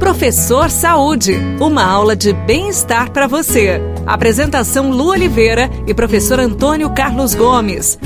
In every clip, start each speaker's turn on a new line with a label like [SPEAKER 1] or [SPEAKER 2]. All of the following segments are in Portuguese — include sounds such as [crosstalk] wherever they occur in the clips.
[SPEAKER 1] Professor Saúde, uma aula de bem-estar para você. Apresentação Lu Oliveira e professor Antônio Carlos Gomes.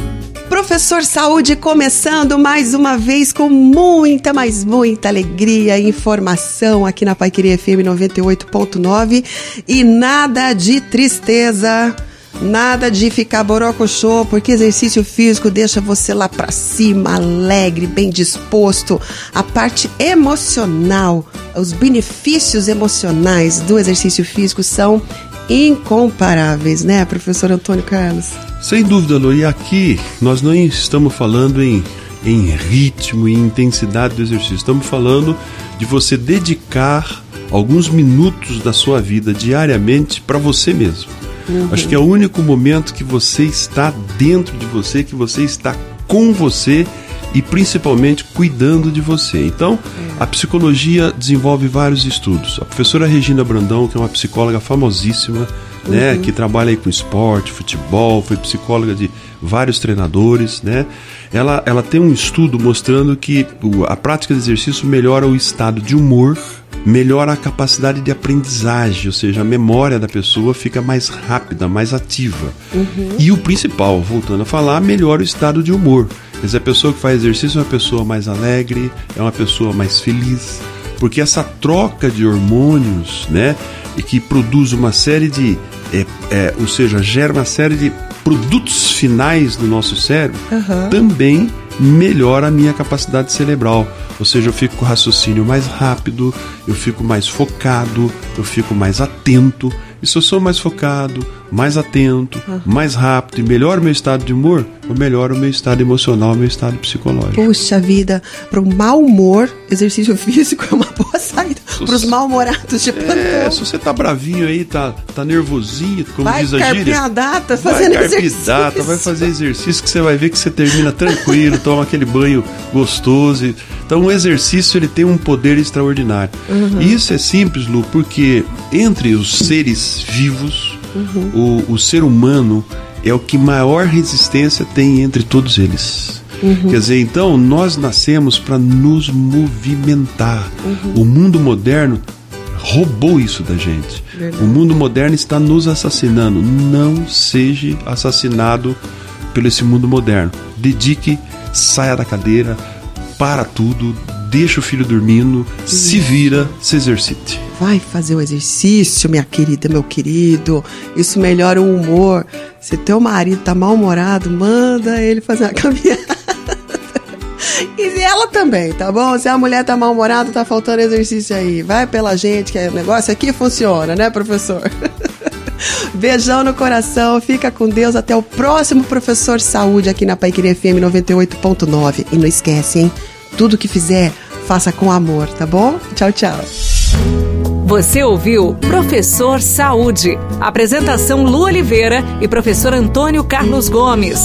[SPEAKER 2] Professor Saúde começando mais uma vez com muita, mas muita alegria e informação aqui na Paiqueria FM 98.9 e nada de tristeza. Nada de ficar borocochô, porque exercício físico deixa você lá para cima, alegre, bem disposto. A parte emocional, os benefícios emocionais do exercício físico são incomparáveis, né, professor Antônio Carlos?
[SPEAKER 3] Sem dúvida, Lu. E aqui nós não estamos falando em, em ritmo e intensidade do exercício. Estamos falando de você dedicar alguns minutos da sua vida diariamente para você mesmo. Uhum. Acho que é o único momento que você está dentro de você, que você está com você e principalmente cuidando de você. Então, é. a psicologia desenvolve vários estudos. A professora Regina Brandão, que é uma psicóloga famosíssima, né, uhum. que trabalha aí com esporte, futebol, foi psicóloga de vários treinadores, né? Ela, ela tem um estudo mostrando que a prática de exercício melhora o estado de humor, melhora a capacidade de aprendizagem, ou seja, a memória da pessoa fica mais rápida, mais ativa. Uhum. E o principal, voltando a falar, melhora o estado de humor. Quer dizer, a pessoa que faz exercício é uma pessoa mais alegre, é uma pessoa mais feliz, porque essa troca de hormônios, né, e que produz uma série de, é, é, ou seja, gera uma série de produtos finais do nosso cérebro, uhum. também melhora a minha capacidade cerebral. Ou seja, eu fico com o raciocínio mais rápido, eu fico mais focado, eu fico mais atento. E se eu sou mais focado, mais atento, uhum. mais rápido e melhor o meu estado de humor, eu melhoro o meu estado emocional, o meu estado psicológico.
[SPEAKER 2] Puxa vida, para o mau humor, exercício [laughs] físico é uma boa saída. Para os mal-humorados de plantão.
[SPEAKER 3] É, se você tá bravinho aí, tá, tá nervosinho, como
[SPEAKER 2] vai
[SPEAKER 3] diz a gíria.
[SPEAKER 2] Vai data fazendo vai exercício.
[SPEAKER 3] data, vai fazer exercício que você vai ver que você termina tranquilo, toma aquele banho gostoso. Então o exercício ele tem um poder extraordinário. Uhum. E isso é simples, Lu, porque entre os seres vivos, uhum. o, o ser humano é o que maior resistência tem entre todos eles. Uhum. Quer dizer, então nós nascemos para nos movimentar. Uhum. O mundo moderno roubou isso da gente. Verdade. O mundo moderno está nos assassinando. Não seja assassinado pelo esse mundo moderno. Dedique, saia da cadeira, para tudo, deixa o filho dormindo, se vira, se exercite.
[SPEAKER 2] Vai fazer o exercício, minha querida, meu querido. Isso melhora o humor. Se teu marido tá mal-humorado, manda ele fazer uma caminhada. E ela também, tá bom? Se a mulher tá mal-humorada, tá faltando exercício aí. Vai pela gente, que o negócio aqui funciona, né, professor? [laughs] Beijão no coração, fica com Deus. Até o próximo Professor Saúde aqui na Paiqueria FM 98.9. E não esquece, hein? Tudo que fizer, faça com amor, tá bom? Tchau, tchau.
[SPEAKER 1] Você ouviu Professor Saúde. Apresentação Lu Oliveira e professor Antônio Carlos Gomes.